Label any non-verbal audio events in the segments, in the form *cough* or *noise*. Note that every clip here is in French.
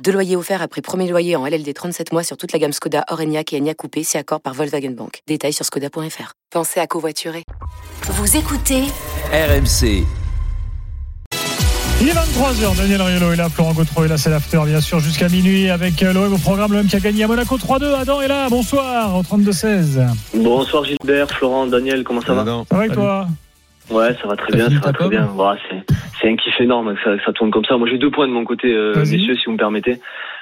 Deux loyers offerts après premier loyer en LLD 37 mois sur toute la gamme Skoda, Orenia et Enya Coupé, si accord par Volkswagen Bank. Détails sur skoda.fr. Pensez à covoiturer. Vous écoutez RMC. Il est 23h, Daniel Riolo est là, Florent Gautreau est là, c'est l'after bien sûr jusqu'à minuit avec euh, l'OM au programme, l'OM qui a gagné à Monaco 3-2, Adam est là, bonsoir au 32-16. Bonsoir Gilbert, Florent, Daniel, comment ça va? Ça va avec toi? Ouais, ça va très bien, ça va très bien. Voilà, c'est, c'est un kiff énorme que ça, que ça tourne comme ça. Moi j'ai deux points de mon côté, euh, messieurs, si vous me permettez.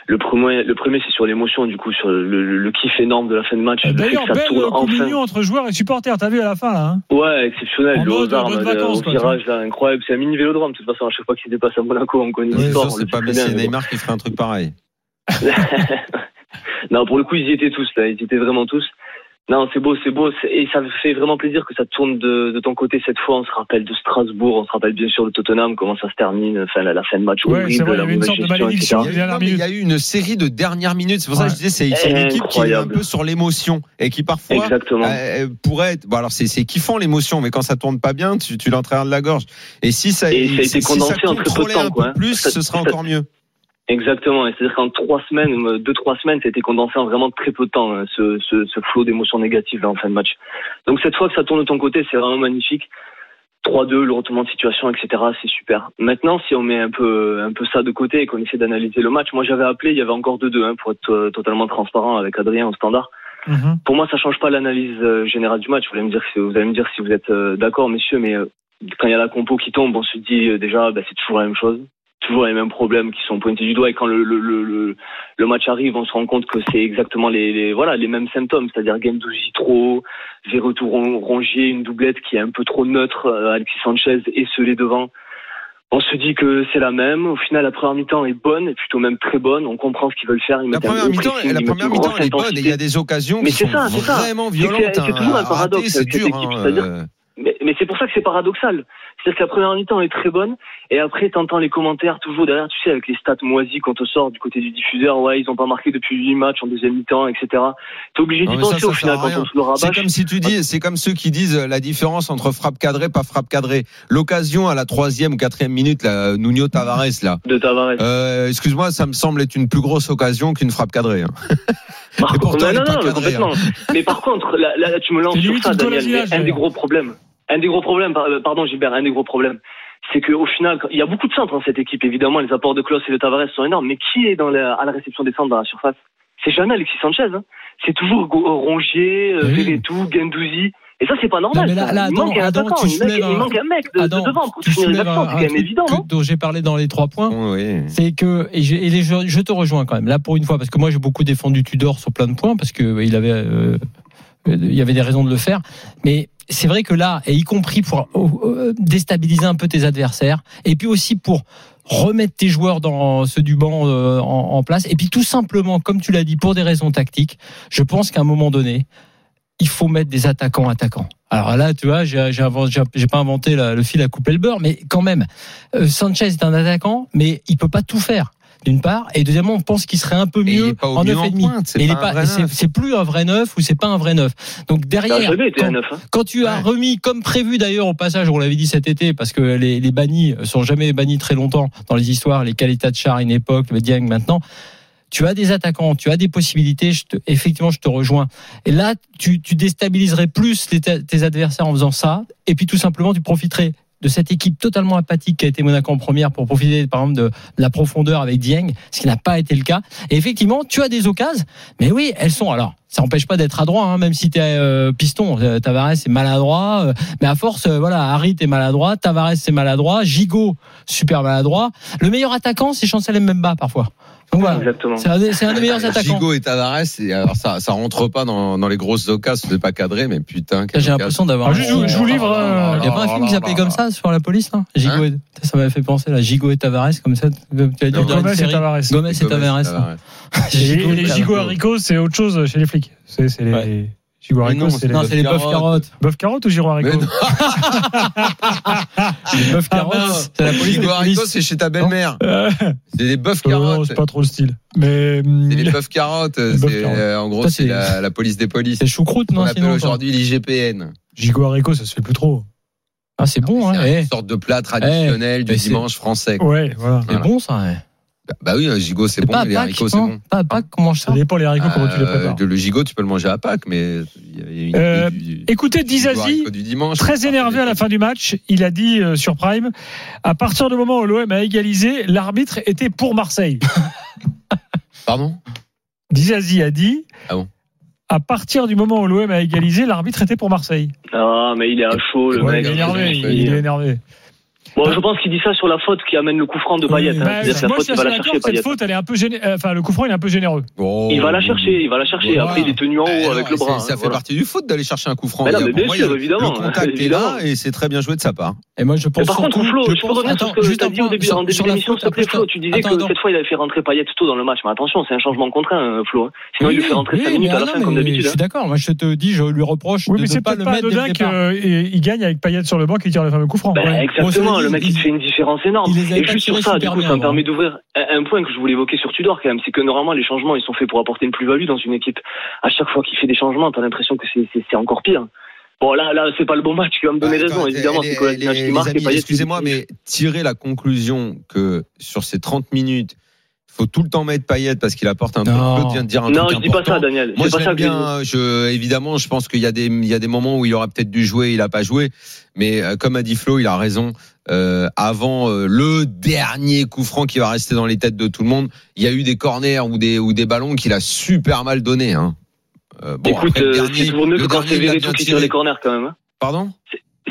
Le premier, le premier c'est sur l'émotion, du coup, sur le, le- le kiff énorme de la fin de match. Le fait D'ailleurs, que ça belle tourne enfin. communion entre joueurs et supporters, t'as vu à la fin là hein Ouais, exceptionnel, En le mode armes, le- vacances, quoi, virage, là, incroyable. C'est un mini vélodrome, de toute façon, à chaque fois qu'il dépasse à Monaco, on connaît l'histoire. c'est le pas Messi. Neymar qui ferait un truc pareil. *laughs* non, pour le coup, ils y étaient tous, là. Ils y étaient vraiment tous. Non, c'est beau, c'est beau. Et ça fait vraiment plaisir que ça tourne de, de ton côté cette fois. On se rappelle de Strasbourg, on se rappelle bien sûr de Tottenham, comment ça se termine, enfin, la, la fin de match Ouais, c'est horrible, vrai, il y gestion, Non, il a eu une série de dernières minutes. C'est pour ça que je disais, c'est une équipe qui est un peu sur l'émotion et qui parfois Exactement. euh, pourrait être. Bon, alors c'est c'est kiffant l'émotion, mais quand ça tourne pas bien, tu, tu l'entraînes de la gorge. Et si ça, Et ça a été si condensé ça en très peu de contrôlait temps, un quoi, peu hein. plus, Ça- ce serait encore mieux. Exactement. Et c'est-à-dire qu'en trois semaines, euh, deux, trois semaines, ça a été condensé en vraiment très peu de temps, hein, ce, ce, ce flot d'émotions négatives là, en fin de match. Donc cette fois que ça tourne de ton côté, c'est vraiment magnifique. 3-2, le retournement de situation, etc. C'est super. Maintenant, si on met un peu, un peu ça de côté et qu'on essaie d'analyser le match, moi j'avais appelé, il y avait encore 2-2 hein, pour être euh, totalement transparent avec Adrien au standard. Mhm. Pour moi, ça change pas l'analyse euh, générale du match. Vous allez me dire, si- vous allez me dire si vous êtes euh, d'accord, messieurs, mais quand il y a la compo qui tombe, on se dit déjà, bah, c'est toujours la même chose, toujours les mêmes problèmes qui sont pointés du doigt. Et quand le, le, le, le, match arrive, on se rend compte que c'est exactement les, les voilà les mêmes symptômes, c'est-à-dire Gendouzi trop, Verretou ron- Rongier, une doublette qui est un peu trop neutre, euh, Alexis Sanchez esselé devant. On se dit que c'est la même. Au final, la première mi-temps est bonne, et plutôt même très bonne. On comprend ce qu'ils veulent faire. Ils La première mi-temps, la première mi-temps, est bonne. Et il y a des occasions Mais qui c'est sont ça, c'est ça. vraiment C'est que violentes. c'est hein, toujours un à paradoxe C'est dur. hein, mais c'est pour ça que c'est paradoxal. C'est-à-dire que la première mi-temps est très bonne, et après, t'entends les commentaires toujours derrière, tu sais, avec les stats moisies qu'on te sort du côté du diffuseur, ouais, ils ont pas marqué depuis 8 matchs en deuxième mi-temps, etc. T'es obligé d'y mais ça, penser ça au final quand on se le C'est rabâche. comme si tu dis, c'est comme ceux qui disent euh, la différence entre frappe cadrée, pas frappe cadrée. L'occasion à la troisième ou quatrième minute, là, Nuno Tavares, là. De Tavares. Euh, excuse-moi, ça me semble être une plus grosse occasion qu'une frappe cadrée. hein. *laughs* Par et pourtant, non, cadré, hein. mais par contre, là, là, tu me lances C'est sur ça, Daniel. un des gros problèmes, un des gros problèmes, euh, pardon Gilbert, un des gros problèmes, c'est qu'au final, il y a beaucoup de centres dans cette équipe. Évidemment, les apports de Klaus et de Tavares sont énormes. Mais qui est dans la, à la réception des centres dans la surface? C'est jamais Alexis Sanchez. Hein. C'est toujours Go- Rongier, euh, oui. Verretou, Gendouzi. Et ça, c'est pas normal. Non, mais là- ça. là, il Adam, manque un Adam, attaquant, tu il, manque, il un- manque un mec de, devant pour tu finir les un, C'est un quand même évident, que- non? dont j'ai parlé dans les trois points. Oui. C'est que et, je, et les- je, je te rejoins quand même là pour une fois parce que moi j'ai beaucoup défendu Tudor sur plein de points parce que euh, il avait euh, il y avait des raisons de le faire mais c'est vrai que là et y compris pour déstabiliser un peu tes adversaires et puis aussi pour remettre tes joueurs dans ceux du banc euh, en, place et puis tout simplement comme tu l'as dit pour des raisons tactiques je pense qu'à un moment donné il faut mettre des attaquants attaquants. Alors là, tu vois, j'ai j'ai j'ai- pas inventé le fil à couper le beurre, mais quand même, euh, Sanchez est un attaquant, mais il peut pas tout faire. D'une part, et deuxièmement, on pense qu'il serait un peu mieux en mieux neuf en et demi. pointe, c'est Et il pas c'est plus un vrai neuf ou c'est pas un vrai neuf. Donc Ça a derrière, quand. Hein. quand tu as remis, comme prévu d'ailleurs au passage, on l'avait dit cet été, parce que les, les bannis sont jamais bannis très longtemps dans les histoires, les qualités de char à une époque, le Dieng maintenant. Tu as des attaquants, tu as des possibilités. Je te, effectivement, je te rejoins. Et là, tu, tu déstabiliserais plus les- tes adversaires en faisant ça. Et puis tout simplement, tu profiterais de cette équipe totalement apathique qui a été Monaco en première pour profiter par exemple de, la profondeur avec Dieng, ce qui n'a pas été le cas. Et effectivement, tu as des occasions, mais oui, elles sont alors. Ça n'empêche pas d'être adroit, hein, même si tu es piston. Euh, Tavares est maladroit, euh, mais à force, euh, voilà, Harit est maladroit, Tavares c'est maladroit, Gigot super maladroit. Le meilleur attaquant, c'est Chancel Mbemba parfois. Donc voilà, Exactement. c'est un, un des meilleurs attaquants. Gigot et Tavares, et alors ça, ça rentre pas dans, dans les grosses occasions, c'est pas cadré, mais putain. J'ai occasion. l'impression d'avoir. Alors, juste, je, je vous livre. euh, Il n'y a pas un film qui s'appelait comme ça sur la police là Gigot et- Ça m'avait fait penser là, Gigot et Tavares comme ça. Tu Gomez et. Tavares. Gomez et Tavares. Tavares. *laughs* Et les et gigots Tavares. haricots, c'est autre chose chez les flics. C'est c'est les, Non, c'est les bœufs carottes. carottes. bœuf carotte ou non, *laughs* Les bœufs Ah, carottes, c'est la police c'est chez ta belle-mère. Euh, C'est des bœufs carottes. c'est pas trop le style. Mais C'est les bœufs carottes. bœufs carottes. en gros, c'est *laughs* la, police des polices. C'est choucroute, On non appelle sinon aujourd'hui l'IGPN. gigot haricot, ça se fait plus trop. Ah, c'est bon, hein. C'est eh. une sorte de plat traditionnel du dimanche français. Ouais, voilà. C'est bon, ça. Bah oui, un gigot c'est bon, pas à mais les haricots c'est bon. Pas à Pâques, comment je Ça ça dépend les haricots, comment tu les prépares. Euh, le gigot, tu peux le manger à Pâques, mais il y a- il y a une Euh, Écoutez, Dizazi, haricot du dimanche. très énervé à la fin du match, il a dit euh, sur Prime, à partir du moment où l'OM a égalisé, l'arbitre était pour Marseille. *laughs* Pardon? Dizazi a dit, Ah bon? à partir du moment où l'OM a égalisé, l'arbitre était pour Marseille. Ah, mais il est à chaud, le Ouais, mec. il est énervé, il, Il- il est énervé. Bon, je pense qu'il dit ça sur la faute qui amène le coup franc de Payet. hein. Bah, C'est-à-dire que la moi, faute, va la chercher, cette Payet. faute, elle est un peu gêné- euh, enfin, le coup franc, il est un peu généreux. Oh. Il va la chercher, il va la chercher. Voilà. Après, il est tenu en haut Eh non, avec le bras. Ça hein, fait voilà. partie du foot d'aller chercher un coup franc. Mais non, mais bien moi, sûr, évidemment, Le contact est là et c'est très bien joué de sa part. Et moi, je pense Mais par contre, Flo, je, peux revenir sur ce que tu as dit au début, en début sur la d'émission, faute, s'il te plaît, après, Flo. Tu disais que cette fois, il avait fait rentrer Payet tôt dans le match. Mais attention, c'est un changement contraint, euh, Flo. hein. Sinon, il lui fait rentrer Oui, 5 mais minutes à la fin, comme d'habitude. Je hein. suis d'accord. Moi, je te dis, je lui reproche Oui, de mais ne c'est pas anodin qu'il gagne avec Payet sur le banc qui tire le fameux coup franc. Exactement, le mec il il- te fait une différence énorme. Et juste sur ça, du coup, bien, ça me permet d'ouvrir un point que je voulais évoquer sur Tudor quand même, c'est que normalement les changements ils sont faits pour apporter une plus-value dans une équipe. À chaque fois qu'il fait des changements, t'as l'impression que c'est- encore pire. Bon là, là, c'est pas le bon match. Tu vas me donner Bah, raison, évidemment. les- C'est qui marque et Excusez-moi, mais tirer la conclusion que sur ces 30 minutes, il faut tout le temps mettre Payet parce qu'il apporte un peu. Non. Claude vient de dire un Non, truc je dis pas ça, Daniel. Moi, je pas ça l'aime que je bien. Évidemment, je pense qu'il y a des, il y a des moments où il aurait peut-être dû jouer, il a pas joué. Mais euh, comme a dit Flo, il a raison. Euh, avant euh, le dernier coup franc qui va rester dans les têtes de tout le monde, il y a eu des corners ou des ou des ballons qu'il a super mal donné. Hein. Euh, bon, Écoute, euh, c'est toujours mieux que quand c'est Verretou qui tire les corners quand même. hein. Pardon?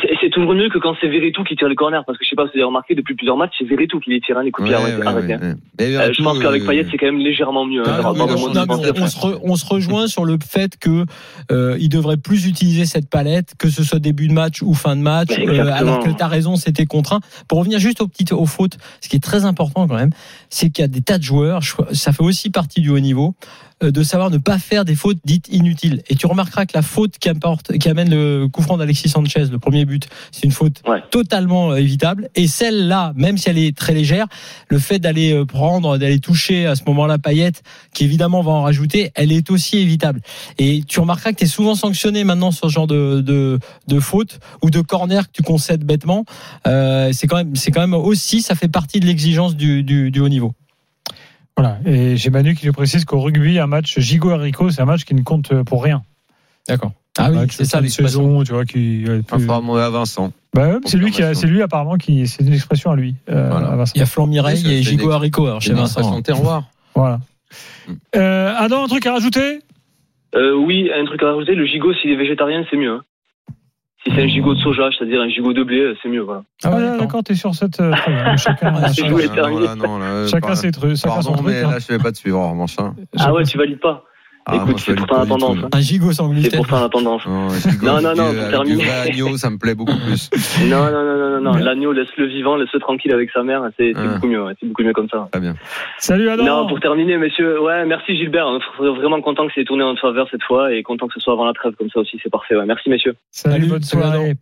C'est- toujours mieux que quand c'est Verretou qui tire les corners, parce que je sais pas si vous avez remarqué, depuis plusieurs matchs, c'est Verretou qui les tire, hein, les coups de pied Ouais, arrêtés. ouais, Euh, je pense qu'avec euh, Payet, c'est quand même légèrement mieux. hein, Ah, Non, on, se re- on se rejoint sur le fait que euh, il devrait plus utiliser cette palette, que ce soit début de match ou fin de match, euh, alors que tu as raison, c'était contraint. Pour revenir juste aux petites aux fautes, ce qui est très important quand même, c'est qu'il y a des tas de joueurs, ça fait aussi partie du haut niveau, de savoir ne pas faire des fautes dites inutiles. Et tu remarqueras que la faute qui, apporte, qui amène le coup franc d'Alexis Sanchez, le premier but, c'est une faute Ouais. totalement euh, évitable. Et celle-là, même si elle est très légère, le fait d'aller euh, prendre, d'aller toucher à ce moment-là Payet, qui évidemment va en rajouter, elle est aussi évitable. Et tu remarqueras que tu es souvent sanctionné maintenant sur ce genre de, de, de faute ou de corner que tu concèdes bêtement. Euh, c'est quand même, c'est quand même aussi, ça fait partie de l'exigence du, du, du haut niveau. Voilà. Et j'ai Manu qui nous précise qu'au rugby, un match gigot haricot, c'est un match qui ne compte pour rien. D'accord. Ah Un oui, c'est ça l'expression. saison, tu vois, qui. à Vincent. Bah c'est lui qui, c'est lui apparemment qui, c'est une expression à lui. euh, Voilà. à. Il y a Flan Mireille et une- Haricot alors, C'est chez Vincent. expression terroir. Voilà. Mm. Euh, Adam, un truc à rajouter? Euh, oui, un truc à rajouter, le gigot, s'il est végétarien, c'est mieux. Si c'est un gigot de soja, c'est-à-dire un gigot de blé, c'est mieux. Voilà. Ah, ouais, ouais, d'accord. t'es sur cette. euh, chacun, Ah, c'est chacun-. Ah, non, là, non, là, chacun ses trucs, chacun son Pardon, truc. mais hein. là, je vais pas te suivre, en revanche. hein. Ah ouais, tu valides pas. Ah, Écoute, je c'est pourtant pas la tout, tendance, hein. Un gigot sans C'est gluten. pourtant la tendance. Non, Non, non, pour avec terminer. Du vrai agneau, ça me plaît beaucoup plus. *laughs* Non, non, non, non, non, L'agneau, laisse-le vivant, laisse-le tranquille avec sa mère. C'est Ah. beaucoup mieux. C'est beaucoup mieux comme ça. Très bien. Salut Adam. Non, pour terminer, messieurs, ouais, merci Gilbert. hein. Vraiment content que c'est tourné en notre faveur cette fois et content que ce soit avant la trêve comme ça aussi. C'est parfait. Ouais. Merci, messieurs. Salut, bonne soirée.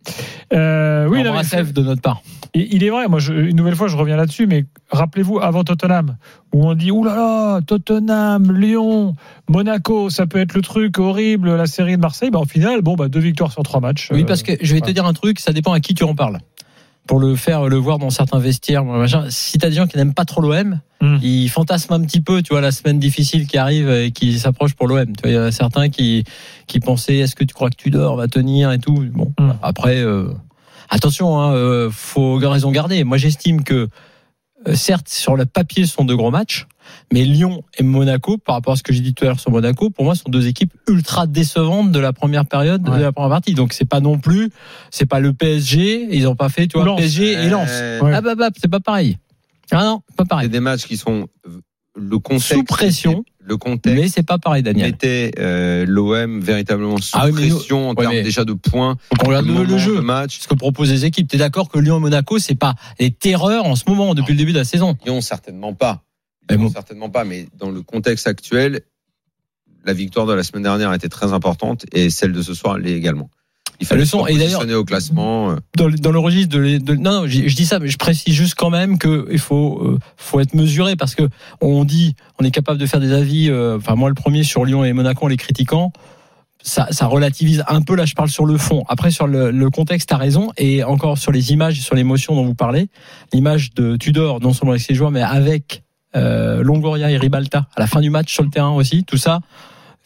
Euh, oui, Oui, non, mais- F de notre part. il est vrai, moi, je- une nouvelle fois, je reviens là-dessus, mais rappelez-vous, avant Tottenham, où on dit, oulala, Tottenham, Lyon, Monaco, ça peut être le truc horrible, la série de Marseille, bah, au final, bon, bah, deux victoires sur trois matchs. Oui, Euh, parce que je vais te dire un truc, ça dépend à qui tu en parles. Pour le faire, le voir dans certains vestiaires, machin. si t'as des gens qui n'aiment pas trop l'OM, Hmm. ils fantasment un petit peu, tu vois, la semaine difficile qui arrive et qui s'approche pour l'OM. Tu vois, il y a certains qui, qui pensaient, est-ce que tu crois que tu dors, va tenir et tout? Bon, Hmm. après, euh, attention, hein, euh, faut raison garder. Moi, j'estime que, certes, sur le papier, ce sont deux gros matchs, mais Lyon et Monaco, par rapport à ce que j'ai dit tout à l'heure sur Monaco, pour moi, sont deux équipes ultra décevantes de la première période, Ouais. de la première partie. Donc, c'est pas non plus, c'est pas le PSG, ils ont pas fait, tu vois. PSG et Lens. Euh. Ah bah, bah, c'est pas pareil. Ah non, pas C'est pareil. des matchs qui sont euh, le contexte. Sous pression. Le contexte. Mais c'est pas pareil, Daniel. mettait euh, l'OM véritablement sous Ah oui, mais nous- pression en Ouais, termes déjà de points, Donc, on regarde de le, jeu. match. Ce que proposent les équipes. T'es d'accord que Lyon et Monaco, c'est pas les terreurs en ce moment, depuis le début de la saison? Lyon certainement pas. Mais Lyon bon. certainement pas, mais dans le contexte actuel, la victoire de la semaine dernière était très importante et celle de ce soir l'est également. Il fallait Le se son- et d'ailleurs- positionner au classement. euh, dans, le- dans le registre de, les- de- non, non je, je dis ça, mais je précise juste quand même que il faut euh, faut être mesuré parce que on dit on est capable de faire des avis. euh, Enfin moi le premier sur Lyon et Monaco en les critiquant. Ça, ça relativise un peu là je parle sur le fond après sur le, le contexte t'as raison et encore sur les images et sur l'émotion dont vous parlez l'image de Tudor non seulement avec ses joueurs mais avec euh, Longoria et Ribalta à la fin du match sur le terrain aussi tout ça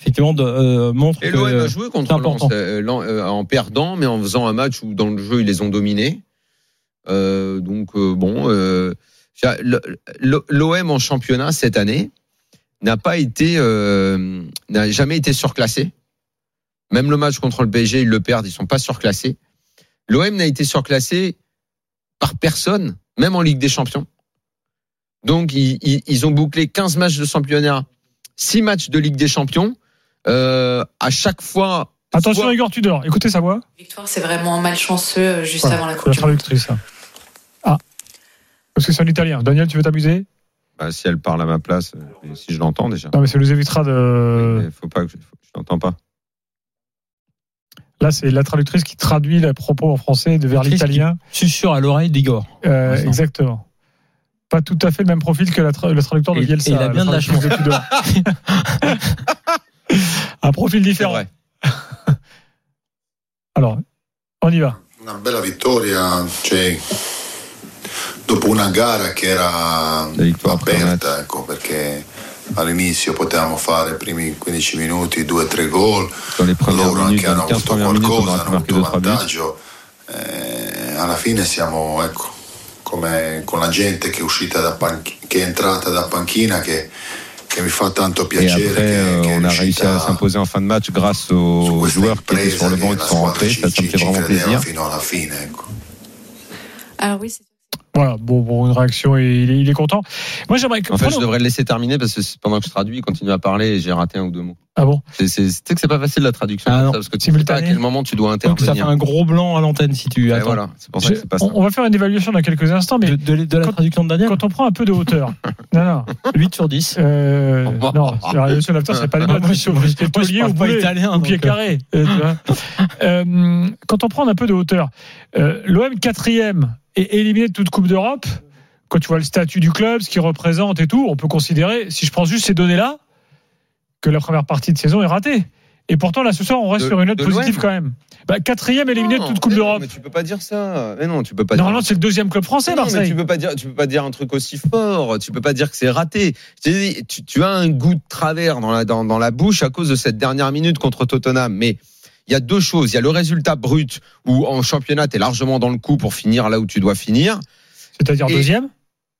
effectivement de, euh, montre Et que l'OM a joué contre Lens euh, euh, en perdant, mais en faisant un match où dans le jeu ils les ont dominés. Euh, donc euh, bon, euh, l'OM en championnat cette année n'a pas été, euh, n'a jamais été surclassé. Même le match contre le PSG, ils le perdent, ils sont pas surclassés. L'OM n'a été surclassé par personne, même en Ligue des Champions. Donc ils, ils- ils ont bouclé 15 matchs de championnat, 6 matchs de Ligue des Champions. Euh, à chaque fois. Attention soit- Igor Tudor, écoutez sa voix. Victoire, c'est vraiment malchanceux euh, juste Voilà, avant la c'est Coupe la du Monde. traductrice. ça. Ah. Parce que c'est en italien. Daniel, tu veux t'amuser? Bah, si elle parle à ma place, euh, si je l'entends déjà. Non, mais ça nous évitera de. Mais faut pas que je, l'entends pas. Là, c'est la traductrice qui traduit les propos en français de vers l'italien. susurre à l'oreille d'Igor Euh, exactement. Pas tout à fait le même profil que la tra- le traducteur de Bielsa. et il a bien de la chance. Tudor. *laughs* Un profil différent. vrai. *laughs* Alors, on y va. Una bella vittoria, cioè, dopo una gara che era aperta, ecco, perché all'inizio potevamo fare i primi 15 minuti, 2-3 gol, loro minutes, anche hanno les 15 avuto qualcosa, hanno avuto 2-3 buts. vantaggio. Eh, alla fine siamo, ecco, come con la gente che è uscita da panch- che è entrata da panchina che, che mi fa tanto Et piacere après, on a réussi à s'imposer en fin de match grâce aux joueurs qui étaient sur le banc et qui sont rentrés. Ça, ça me fait vraiment plaisir. Alors oui, c'est Voilà, bon, bon, une réaction et il est, il est content. Moi, j'aimerais. que- En fait, je devrais le laisser terminer parce que pendant que je traduis, il continue à parler et j'ai raté un ou deux mots. Ah bon? Tu sais que c'est pas facile la traduction Ah ça, parce que tu sais pas à quel moment tu dois Donc ça fait intervenir. un gros blanc à l'antenne si tu Et attends. voilà, c'est pour ça que Je- c'est pas ça. on, va faire une évaluation dans quelques instants, mais De, de- de la Quand- traduction de Daniel quand on prend un peu de hauteur. *laughs* non, non. 8 sur 10. Euh, non, la révolution c'est pas le mode. C'est ou boulet, italien, ou pied euh. carré. euh, tu vois. *laughs* Euh, quand on prend un peu de hauteur, l'OM quatrième et éliminé de toute Coupe d'Europe, quand tu vois le statut du club, ce qu'il représente et tout, on peut considérer, si je prends juste ces données-là, que la première partie de saison est ratée. Et pourtant, là, ce soir, on reste De- sur une note positive quand même. Bah, quatrième éliminé de toute Coupe mais d'Europe. Mais tu peux pas dire ça. Mais non, tu peux pas Normalement, dire. c'est le deuxième club français, Non, mais Marseille. tu peux pas dire, tu peux pas dire un truc aussi fort. Tu peux pas dire que c'est raté. Dit, tu, tu as un goût de travers dans la, dans, dans la bouche à cause de cette dernière minute contre Tottenham. Mais il y a deux choses. Il y a le résultat brut où en championnat, tu es largement dans le coup pour finir là où tu dois finir. C'est-à-dire Et- deuxième?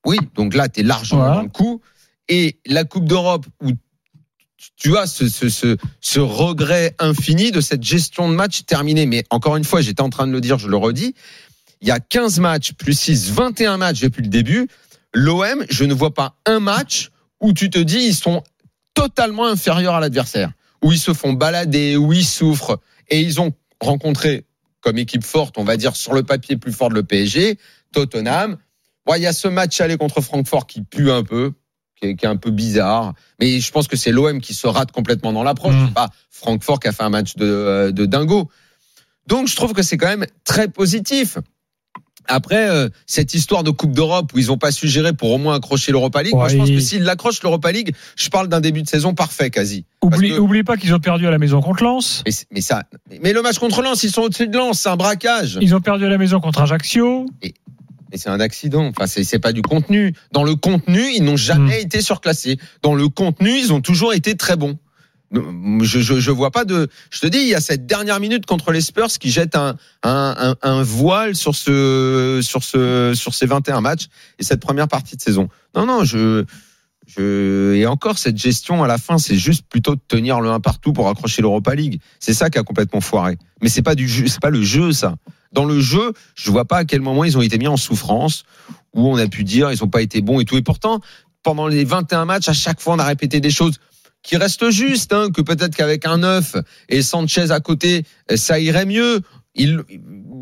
Oui, donc là, tu es largement Voilà. dans le coup. Et la Coupe d'Europe où tu as ce, ce, ce, ce regret infini de cette gestion de match terminée. Mais encore une fois, j'étais en train de le dire, je le redis, il y a 15 matchs plus 6, 21 matchs depuis le début. L'OM, je ne vois pas un match où tu te dis ils sont totalement inférieurs à l'adversaire, où ils se font balader, où ils souffrent. Et ils ont rencontré comme équipe forte, on va dire sur le papier plus fort de le PSG, Tottenham. Bon, il y a ce match aller contre Francfort qui pue un peu, qui est, qui est un peu bizarre. Mais je pense que c'est l'OM qui se rate complètement dans l'approche. Mm. Pas Francfort qui a fait un match de, euh, de dingo. Donc je trouve que c'est quand même très positif. Après, euh, cette histoire de Coupe d'Europe où ils n'ont pas su gérer pour au moins accrocher l'Europa League, moi je pense que il- s'ils l'accrochent l'Europa League, je parle d'un début de saison parfait quasi. Oublie, que- oublie pas qu'ils ont perdu à la maison contre Lens. Mais, ça, mais le match contre Lens, ils sont au-dessus de Lens, c'est un braquage. Ils ont perdu à la maison contre Ajaccio. Mais c'est un accident. Enfin, c'est c'est pas du contenu. Dans le contenu, ils n'ont jamais été surclassés. Dans le contenu, ils ont toujours été très bons. Je, je, je vois pas de. Je te dis, il y a cette dernière minute contre les Spurs qui jette un, un, un, voile sur ce, sur ce, sur ces 21 matchs et cette première partie de saison. Non, non, je, je, et encore cette gestion à la fin, c'est juste plutôt de tenir le 1 partout pour accrocher l'Europa League. C'est ça qui a complètement foiré. Mais c'est pas du jeu, c'est pas le jeu, ça. Dans le jeu, je vois pas à quel moment ils ont été mis en souffrance, où on a pu dire ils ont pas été bons et tout. Et pourtant, pendant les 21 matchs, à chaque fois, on a répété des choses qui restent justes, hein, que peut-être qu'avec un 9 et Sanchez à côté, ça irait mieux.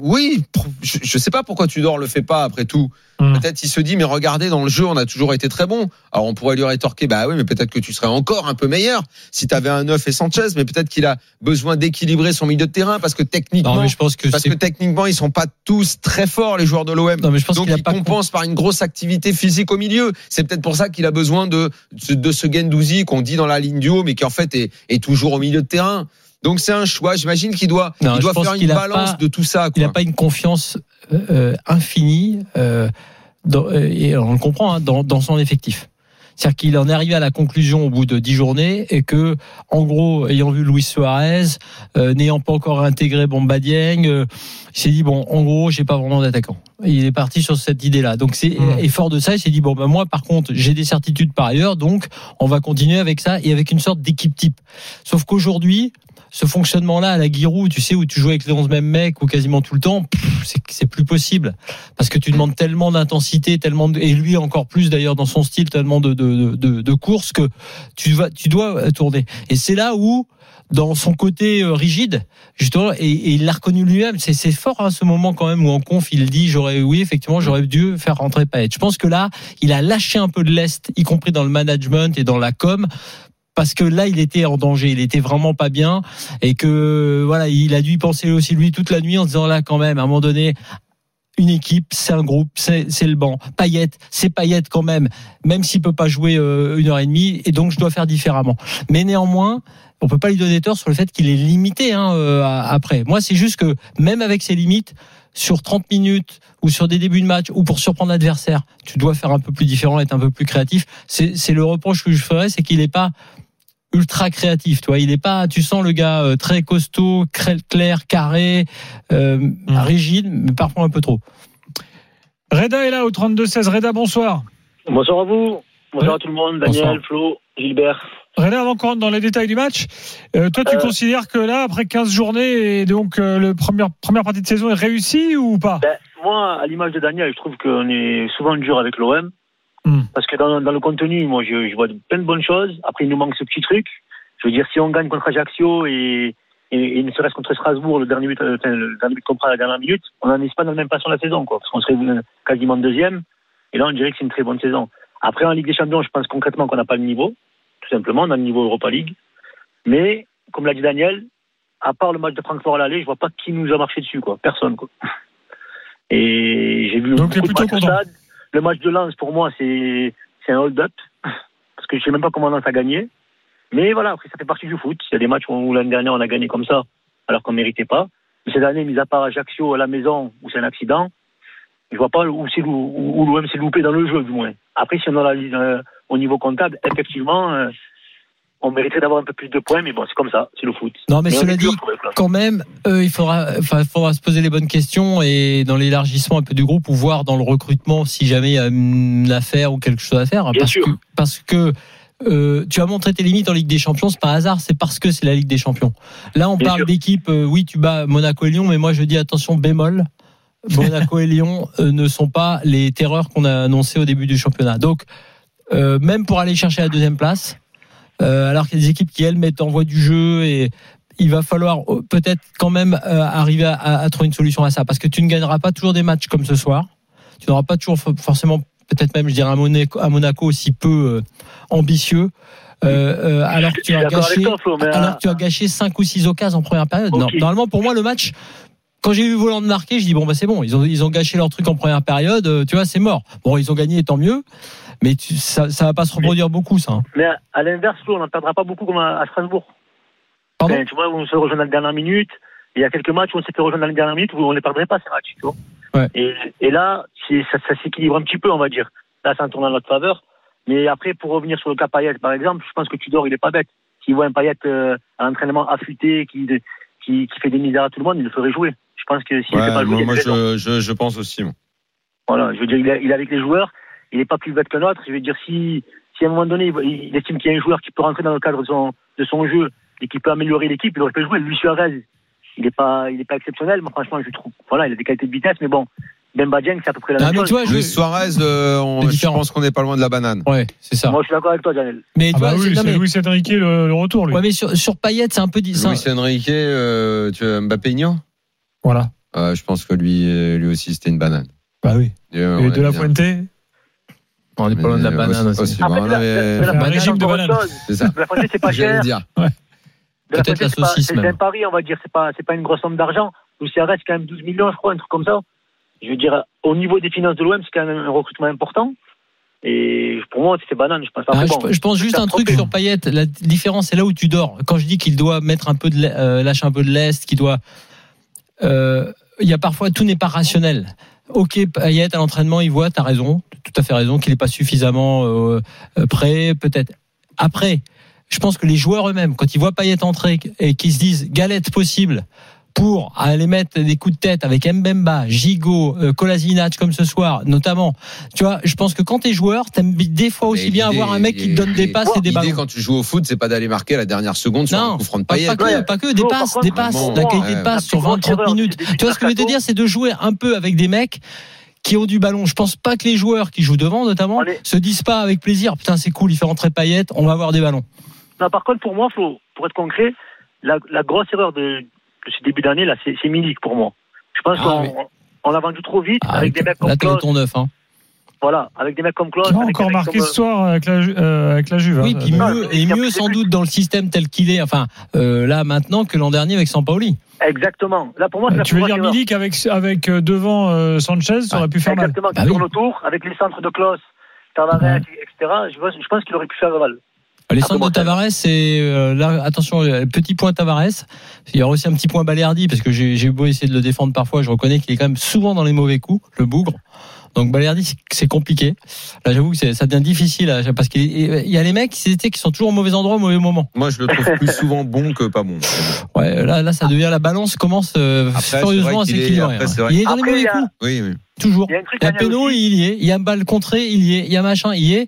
Oui, je, je sais pas pourquoi Tudor le fait pas après tout. Hmm. Peut-être il se dit mais regardez dans le jeu on a toujours été très bon. Alors on pourrait lui rétorquer bah oui mais peut-être que tu serais encore un peu meilleur si tu avais un 9 et Sanchez mais peut-être qu'il a besoin d'équilibrer son milieu de terrain parce que techniquement Non, mais je pense que parce que techniquement ils sont pas tous très forts les joueurs de l'OM. Non, mais je pense Donc il pas compense par une grosse activité physique au milieu. C'est peut-être pour ça qu'il a besoin de de ce Gendouzi qu'on dit dans la ligne du haut mais qui en fait est, est toujours au milieu de terrain. Donc c'est un choix. J'imagine qu'il doit Non, il doit faire une balance pas- de tout ça. il Quoi. n'a pas une confiance euh, euh, infinie, euh, dans- euh, et on le comprend, hein, dans, dans son effectif. C'est-à-dire qu'il en est arrivé à la conclusion au bout de dix journées et que, en gros, ayant vu Luis Suarez, euh, n'ayant pas encore intégré Bomba Dieng, euh, il s'est dit bon, en gros, j'ai pas vraiment d'attaquant. Il est parti sur cette idée-là. Donc c'est et fort de ça, il s'est dit bon, ben moi, par contre, j'ai des certitudes par ailleurs, donc on va continuer avec ça et avec une sorte d'équipe type. Sauf qu'aujourd'hui, ce fonctionnement-là à la Giroud, tu sais, où tu joues avec les 11 mêmes mecs ou quasiment tout le temps, c'est plus possible. Parce que tu demandes tellement d'intensité, tellement de, et lui encore plus d'ailleurs dans son style, tellement de, de, de, de courses que tu, vas, tu dois euh, tourner. Et c'est là où, dans son côté euh, rigide, justement, et, et il l'a reconnu lui-même, c'est fort à ce moment quand même où en conf il dit j'aurais, oui, effectivement, j'aurais dû faire rentrer Payet. Je pense que là, il a lâché un peu de l'est, y compris dans le management et dans la com, parce que là, il était en danger, il était vraiment pas bien, et que voilà, il a dû y penser aussi lui toute la nuit en se disant là, quand même, à un moment donné, une équipe, c'est un groupe, c'est le banc. Payet, c'est Payet quand même, même s'il peut pas jouer euh, une heure et demie, et donc je dois faire différemment. Mais néanmoins, on peut pas lui donner tort sur le fait qu'il est limité hein, euh, après. Moi, c'est juste que même avec ses limites, sur 30 minutes ou sur des débuts de match ou pour surprendre l'adversaire, tu dois faire un peu plus différent, être un peu plus créatif. C'est le reproche que je ferais, c'est qu'il n'est pas ultra créatif, toi. Il est pas, tu sens le gars euh, très costaud, clair, carré, euh, rigide, mais parfois un peu trop. Reda est là au 32-16. Reda, bonsoir. Bonsoir à vous. Bonsoir à tout le monde. Daniel, Bonsoir. Flo, Gilbert. Reda, avant qu'on rentre dans les détails du match, euh, toi, tu Euh. considères que là, après 15 journées, et donc euh, le première, première partie de saison est réussie ou pas? Ben, moi, à l'image de Daniel, je trouve qu'on est souvent dur avec l'OM. Hmm. Parce que dans, dans le contenu, moi, je, je vois de- plein de bonnes choses. Après, il nous manque ce petit truc. Je veux dire, si on gagne contre Ajaccio et, et, et ne serait-ce contre Strasbourg, le dernier but, euh, enfin, le dernier but qu'on prend à la dernière minute, on n'en est pas dans le même passant de la saison, quoi. Parce qu'on serait quasiment deuxième. Et là, on dirait que c'est une très bonne saison. Après, en Ligue des Champions, je pense concrètement qu'on n'a pas le niveau. Simplement, a le niveau Europa League. Mais, comme l'a dit Daniel, à part le match de Francfort à l'aller, je vois pas qui nous a marché dessus, quoi. Personne, quoi. Et j'ai vu Donc, beaucoup de matchs au stade. Le match de Lens, pour moi, c'est c'est un hold-up. Parce que je sais même pas comment Lens a gagné. Mais voilà, après, ça fait partie du foot. Il y a des matchs où, l'année dernière, on a gagné comme ça, alors qu'on méritait pas. Mais cette année, mis à part Ajaccio à la maison, où c'est un accident, je vois pas où, où, où l'OM s'est loupé dans le jeu, du moins. Après, si on analyse euh, au niveau comptable, effectivement, euh, on mériterait d'avoir un peu plus de points, mais bon, c'est comme ça, c'est le foot. Non, mais cela dit, quand même, euh, il faudra, enfin, il faudra se poser les bonnes questions et dans l'élargissement un peu du groupe ou voir dans le recrutement si jamais il y a une affaire ou quelque chose à faire. Bien parce sûr. que, parce que euh, tu as montré tes limites en Ligue des Champions, c'est pas un hasard, c'est parce que c'est la Ligue des Champions. Là, on Bien parle d'équipe, euh, oui, tu bats Monaco et Lyon, mais moi je dis attention bémol. Monaco et Lyon ne sont pas les terreurs qu'on a annoncées au début du championnat. Donc, euh, même pour aller chercher la deuxième place, euh, alors qu'il y a des équipes qui elles mettent en voie du jeu et il va falloir euh, peut-être quand même euh, arriver à, à- à trouver une solution à ça parce que tu ne gagneras pas toujours des matchs comme ce soir. Tu n'auras pas toujours for- forcément peut-être même je dirais à Monaco, à Monaco aussi peu ambitieux. Euh, euh, alors que tu as gâché toi, Flo, mais, alors euh, que tu as gâché 5 ou 6 occasions en première période. Non, normalement pour moi le match quand j'ai vu Voland marquer, je dis bon bah c'est bon, ils ont ils ont gâché leur truc en première période, tu vois, c'est mort. Bon, ils ont gagné tant mieux, mais tu, ça ça va pas se reproduire beaucoup ça. hein. Mais à- à l'inverse, on n'en perdra pas beaucoup comme à, à Strasbourg. Pardon tu vois, on se rejoint dans la dernière minute. Il y a quelques matchs où on s'est fait rejoindre dans la dernière minute où on ne les perdrait pas, ces matchs. Tu vois Ouais. et, et là, ça, ça s'équilibre un petit peu, on va dire. Là, ça en tourne en notre faveur. Mais après, pour revenir sur le cas Payet, par exemple, je pense que Tudor, il est pas bête. S'il voit un Payet euh, à l'entraînement affûté, qui, qui, qui fait des misères à tout le monde, il le ferait jouer. Je pense que s'il ne fait Ouais, pas jouer, moi, moi, je, je, je pense aussi. Voilà, je veux dire, il est avec les joueurs, il n'est pas plus bête que l'autre. Je veux dire, si, si à un moment donné, il, il estime qu'il y a un joueur qui peut rentrer dans le cadre de son, de son jeu et qui peut améliorer l'équipe, il aurait pu jouer. Lui, Suarez, il n'est pas, il est pas exceptionnel, mais franchement, je trouve, voilà, il a des qualités de vitesse, mais bon, Bemba Dieng, c'est à peu près la Ah, même mais chose. tu vois, je- Luis Suarez, euh, on- je pense qu'on n'est pas loin de la banane. Ouais, c'est ça. Moi, je suis d'accord avec toi, Daniel. Mais tu Ah bah vois, oui, c'est- mais- Luis Enrique le, le retour, lui. ouais, mais sur sur Payet, c'est un peu Luis Enrique, euh, tu Mbappé Igno Voilà. Euh, je pense que lui, euh, lui aussi, c'était une banane. Bah oui. Et, euh, Et de la bien. On est pas loin de la banane aussi. aussi. Après, Bon, de la- Fuente, régime c'est de banane. autre chose. C'est ça. La Fuente, c'est pas cher. dire. Peut-être la pas- saucisse, c'est un pari, on va dire. C'est pas, c'est pas une grosse somme d'argent. Luciara, c'est quand même 12 millions, je crois, un truc comme ça. Je veux dire, au niveau des finances de l'OM, c'est quand même un recrutement important. Et pour moi, c'est banane. Je pense pas. Ah, je, bon, je pense juste un truc sur Payet. La différence, c'est là où tu dors. Quand je dis qu'il doit mettre un peu de, euh, lâcher un peu de lest, qu'il doit, euh, il y a parfois tout n'est pas rationnel. Ok, Payet à l'entraînement, il voit, t'as raison, tout à fait raison, qu'il n'est pas suffisamment euh, prêt, peut-être. Après, je pense que les joueurs eux-mêmes, quand ils voient Payet entrer et qu'ils se disent galette possible pour aller mettre des coups de tête avec Mbemba, Gigot, euh, Kolasinac comme ce soir, notamment. Tu vois, je pense que quand t'es joueur, t'aimes des fois aussi Mais bien avoir un mec qui te donne des passes et des L'idée, ballons. quand tu joues au foot, c'est pas d'aller marquer à la dernière seconde sur un coup franc de pas, Payet. pas que, Ouais. pas que, des passes, des passes, vraiment, la qualité ouais. de passe La sur plus grosse 20-30 erreur minutes. Tu vois ce que je veux te dire, c'est de jouer un peu avec des mecs qui ont du ballon. Je pense pas que les joueurs qui jouent devant, notamment, Allez. se disent pas avec plaisir, putain, c'est cool, il fait rentrer Payet, on va avoir des ballons. Non, par contre, pour moi, Flo, pour être concret, la, la grosse erreur de, de ce début d'année, là, c'est c'est Milik pour moi. Je pense Ah, qu'on oui. on a vendu trop vite Ah, avec des mecs comme là, t'es au Klaus. ton neuf, hein. Voilà, avec des mecs comme Klaus. Qui avec encore marqué comme, ce soir avec la, euh, avec la Juve. Oui, hein. puis non, mieux, il et mieux sans doute dans le système tel qu'il est, enfin, euh, là, maintenant, que l'an dernier avec Sampaoli. euh, Exactement. Là, pour moi, c'est la Tu veux dire. Milik avec, avec euh, devant euh, Sanchez, ça aurait pu faire mal. Exactement, Bah qui oui. tourne autour, avec les centres de Klaus, Tavares, Ouais. etc. Je pense, je pense qu'il aurait pu faire mal. Les Ah, centres de Tavares, c'est euh, là, attention, euh, petit point Tavares. Il y aura aussi un petit point Balerdi parce que j'ai j'ai beau essayer de le défendre parfois, je reconnais qu'il est quand même souvent dans les mauvais coups, le bougre. Donc Balerdi, c'est- compliqué. Là, j'avoue que c'est- ça devient difficile là, parce qu'il y a les mecs qui qui sont toujours au mauvais endroit au mauvais moment. Moi, je le trouve *laughs* plus souvent bon que pas bon. Ouais, là, là, ça devient la balance commence euh, Après, à s'équilibrer. hein. Il est dans Après, les mauvais a- coups, Oui, oui. Toujours. Il y a un Il y a Péno, il y est. Il y a balle contrée, il y est. Il y a machin, il y est.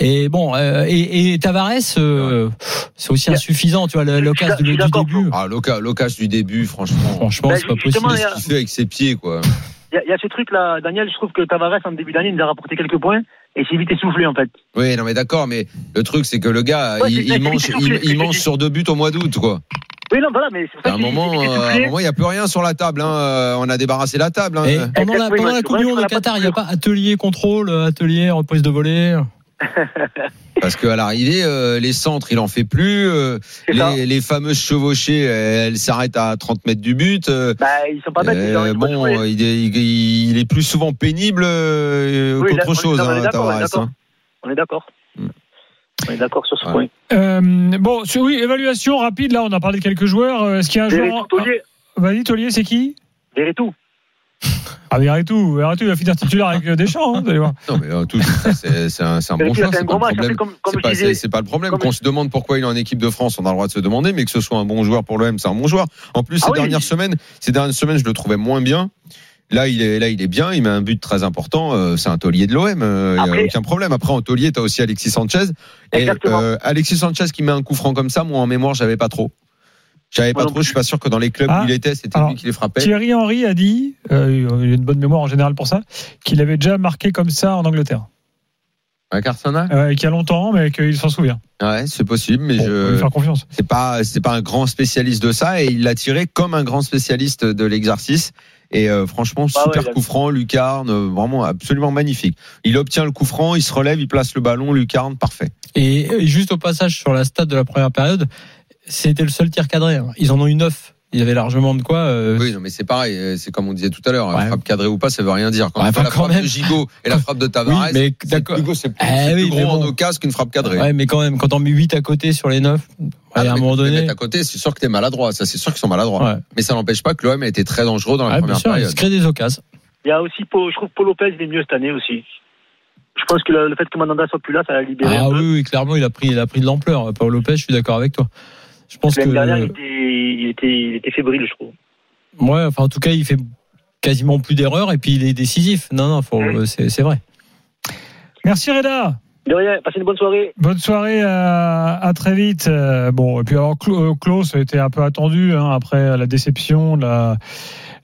Et bon, euh, et, et Tavares, euh, c'est aussi a- insuffisant, tu vois, l'occasion du, du début. Ah, Loca, Locas du début, franchement. Franchement, Bah, c'est pas possible. a- Qu'est-ce qu'il fait avec ses pieds, quoi Il y, a, il y a ce truc-là, Daniel, je trouve que Tavares, en début d'année, il nous a rapporté quelques points et c'est vite essoufflé, en fait. Oui, non, mais d'accord, mais le truc, c'est que le gars, Ouais, il, il mange, il, il mange sur deux buts au mois d'août, quoi. Oui, non, voilà, mais c'est pour À ça un moment, euh, à un essoufflé. moment, il n'y a plus rien sur la table. Hein. Euh, On a débarrassé la table. Hein. Et pendant la, pendant la Coupe du Monde au Qatar, il n'y a pas atelier contrôle, atelier reprise de volée. *laughs* Parce qu'à l'arrivée, euh, les centres, il en fait plus. euh, les, les fameuses chevauchées, euh, elles s'arrêtent à 30 mètres du but. euh, Bah, ils sont pas bêtes, euh, ils bon, il est, il, il est plus souvent pénible euh, Oui, qu'autre chose, on est hein, d'accord, on est d'accord. hein. On est d'accord. Sur ce Ouais. point. Euh, bon, sur- oui, évaluation rapide. Là, on a parlé de quelques joueurs. Euh, Est-ce qu'il y a un joueur Taulier. Vas-y, Taulier, c'est qui? Verretou. Ah, Verretou. Verretou, il va finir titulaire avec euh, Deschamps. Hein, vous allez voir. *laughs* Non, mais euh, tout, c'est c'est un, c'est un bon un C'est pas, le problème. comme, comme C'est pas, disais, c'est- c'est pas le problème. comme- Qu'on se demande pourquoi il est en équipe de France, on a le droit de se demander, mais que ce soit un bon joueur pour l'OM, c'est un bon joueur. En plus, ces Ah oui. dernières semaines, ces dernières semaines, je le trouvais moins bien. Là, il est là, il est bien. Il met un but très important. euh, c'est un taulier de l'OM. Il n'y a Après- aucun problème. Après, en taulier, t'as aussi Alexis Sanchez. Et Exactement. euh, Alexis Sanchez qui met un coup franc comme ça, moi en mémoire, j'avais pas trop. J'avais pas trop. Je suis pas sûr que dans les clubs Ah. où il était, c'était Alors, lui qui les frappait. Thierry Henry a dit, euh, il a une bonne mémoire en général pour ça, qu'il avait déjà marqué comme ça en Angleterre. Avec Arsenal? Euh, qu'il y a longtemps, mais qu'il s'en souvient. Ouais, c'est possible, mais Bon, on va lui je. faire confiance. c'est pas c'est pas un grand spécialiste de ça et il l'a tiré comme un grand spécialiste de l'exercice et euh, franchement Bah super ouais, coup franc lucarne euh, vraiment absolument magnifique il obtient le coup franc il se relève il place le ballon lucarne parfait Et, et juste au passage sur la stade de la première période, c'était le seul tir cadré. hein. Ils en ont eu neuf. Il y avait largement de quoi. euh, oui non mais c'est pareil euh, c'est comme on disait tout à l'heure Ouais. la frappe cadrée ou pas ça veut rien dire quand Ouais, fais enfin, la quand frappe même. de Gigot et la frappe de *laughs* Tavares Oui, d'accord. plus, c'est plus, Eh oui, plus gros en bon. occasion qu'une frappe cadrée Ouais, mais quand même, quand on met 8 à côté sur les 9, Ah, à un moment donné. mets à côté c'est sûr que t'es maladroit ça c'est sûr qu'ils sont maladroits Ouais. mais ça n'empêche pas que l'OM a été très dangereux dans la Ouais, bien première sûr, il période se crée des occasions. Il y a aussi, Paul- je trouve Paul Lopez, il est mieux cette année aussi. Je pense que le, le fait que Mandanda soit plus là, ça l'a libéré Ah un peu. oui, oui, clairement, il a pris, il a pris de l'ampleur. Paul Lopez, je suis d'accord avec toi. Je pense que, L'année dernière, il était, il, était, il était fébrile, je trouve. ouais, enfin, en tout cas, il fait quasiment plus d'erreurs et puis il est décisif. Non, non, faut, Oui. c'est, c'est vrai. Merci Reda. De rien, passez une bonne soirée. Bonne soirée, à, à très vite. Euh, bon, et puis alors euh, Klaus a été un peu attendu hein, après la déception de la,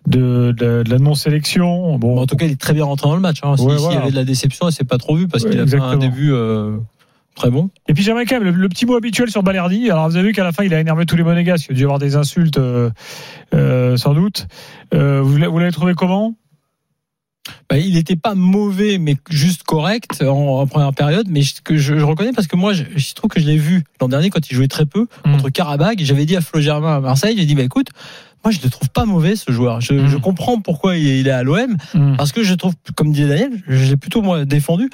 de, de, de la non-sélection. Bon, en tout cas, il est très bien rentré dans le match. Hein. Ouais, S'il y voilà. avait de la déception, elle s'est pas trop vue parce Ouais, qu'il a fait un exactement. début euh, très bon. Et puis j'aimerais quand même le, le petit mot habituel sur Balerdi. Alors vous avez vu qu'à la fin il a énervé tous les monégasques. Il a dû y avoir des insultes euh, euh, sans doute. Euh, vous l'avez trouvé comment? Bah, il n'était pas mauvais, mais juste correct en, en première période. Mais ce que je, je reconnais parce que moi, je, je trouve que je l'ai vu l'an dernier quand il jouait très peu Mm. contre Karabag. Et J'avais dit à Flo Germain à Marseille, j'ai dit bah écoute, moi je le trouve pas mauvais ce joueur. Je, Mm. je comprends pourquoi il est, il est à l'OM parce que je trouve, comme disait Daniel, je l'ai plutôt moi défendu.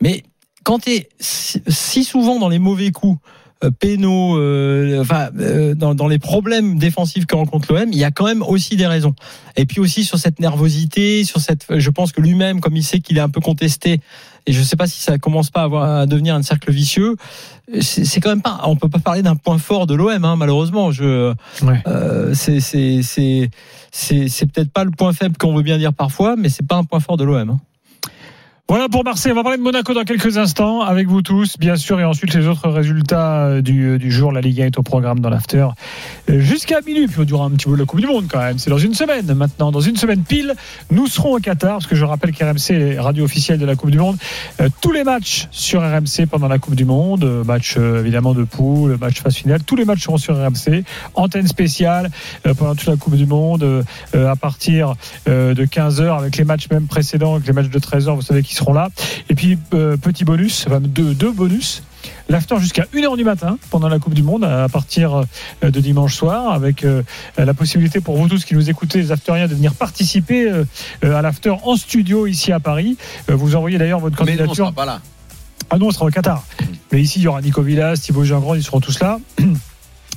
Mais quand tu es si, souvent dans les mauvais coups, euh, pénaux, euh, enfin euh, dans, dans les problèmes défensifs que rencontre l'OM, il y a quand même aussi des raisons. Et puis aussi sur cette nervosité, sur cette, je pense que lui-même, comme il sait qu'il est un peu contesté, et je sais pas si ça commence pas à, avoir, à devenir un cercle vicieux, c'est quand même pas, on peut pas parler d'un point fort de l'OM, hein, malheureusement. Je, Ouais. euh, c'est c'est c'est c'est c'est peut-être pas le point faible qu'on veut bien dire parfois, mais c'est pas un point fort de l'OM. hein. Voilà pour Marseille. On va parler de Monaco dans quelques instants avec vous tous, bien sûr, et ensuite les autres résultats euh, du, du jour. La Ligue 1 est au programme dans l'after euh, jusqu'à minuit. Puis on durera un petit peu la Coupe du Monde quand même. C'est dans une semaine maintenant. Dans une semaine pile, nous serons au Qatar parce que je rappelle qu'RMC est radio officielle de la Coupe du Monde. Euh, tous les matchs sur RMC pendant la Coupe du Monde, euh, match euh, évidemment de poule, match phase finale, tous les matchs seront sur RMC. Antenne spéciale euh, pendant toute la Coupe du Monde euh, euh, à partir euh, de 15h avec les matchs même précédents, avec les matchs de 13h, vous savez qui seront là. Et puis, euh, petit bonus, enfin deux, deux bonus. L'after jusqu'à 1h du matin pendant la Coupe du Monde à partir euh, de dimanche soir avec euh, la possibilité pour vous tous qui nous écoutez, les afteriens, de venir participer euh, à l'after en studio ici à Paris. Vous envoyez d'ailleurs votre Mais non, on candidature. sera pas là. Ah non, on sera au Qatar. Mais ici, il y aura Nico Villas, Thibaut Jean-Grand, ils seront tous là. *clears throat*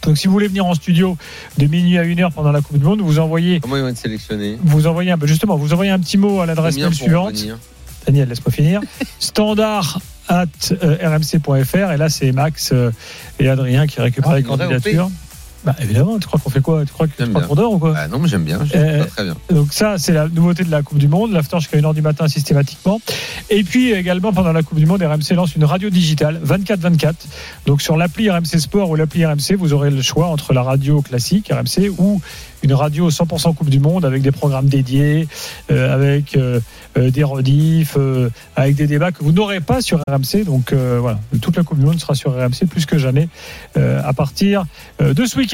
Donc si vous voulez venir en studio de minuit à 1h pendant la Coupe du Monde, vous envoyez, Comment ils vont être sélectionnés? vous envoyez un, justement, vous envoyez un petit mot à l'adresse mail suivante. Daniel, laisse-moi finir. Standard at euh, rmc.fr. Et là, c'est Max euh, et Adrien qui récupèrent Ah, les candidatures. Bah, évidemment, tu crois qu'on fait quoi? Tu crois que tu crois qu'on dort ou quoi? Ah non, mais j'aime bien. Euh, très bien. donc ça, c'est la nouveauté de la Coupe du Monde, l'after jusqu'à 1h du matin systématiquement. Et puis également pendant la Coupe du Monde, RMC lance une radio digitale 24-24. Donc sur l'appli RMC Sport ou l'appli RMC, vous aurez le choix entre la radio classique RMC ou une radio 100% Coupe du Monde avec des programmes dédiés, euh, avec euh, des rediffs, euh, avec des débats que vous n'aurez pas sur RMC. Donc voilà, toute la Coupe du Monde sera sur RMC plus que jamais à partir de ce week-end.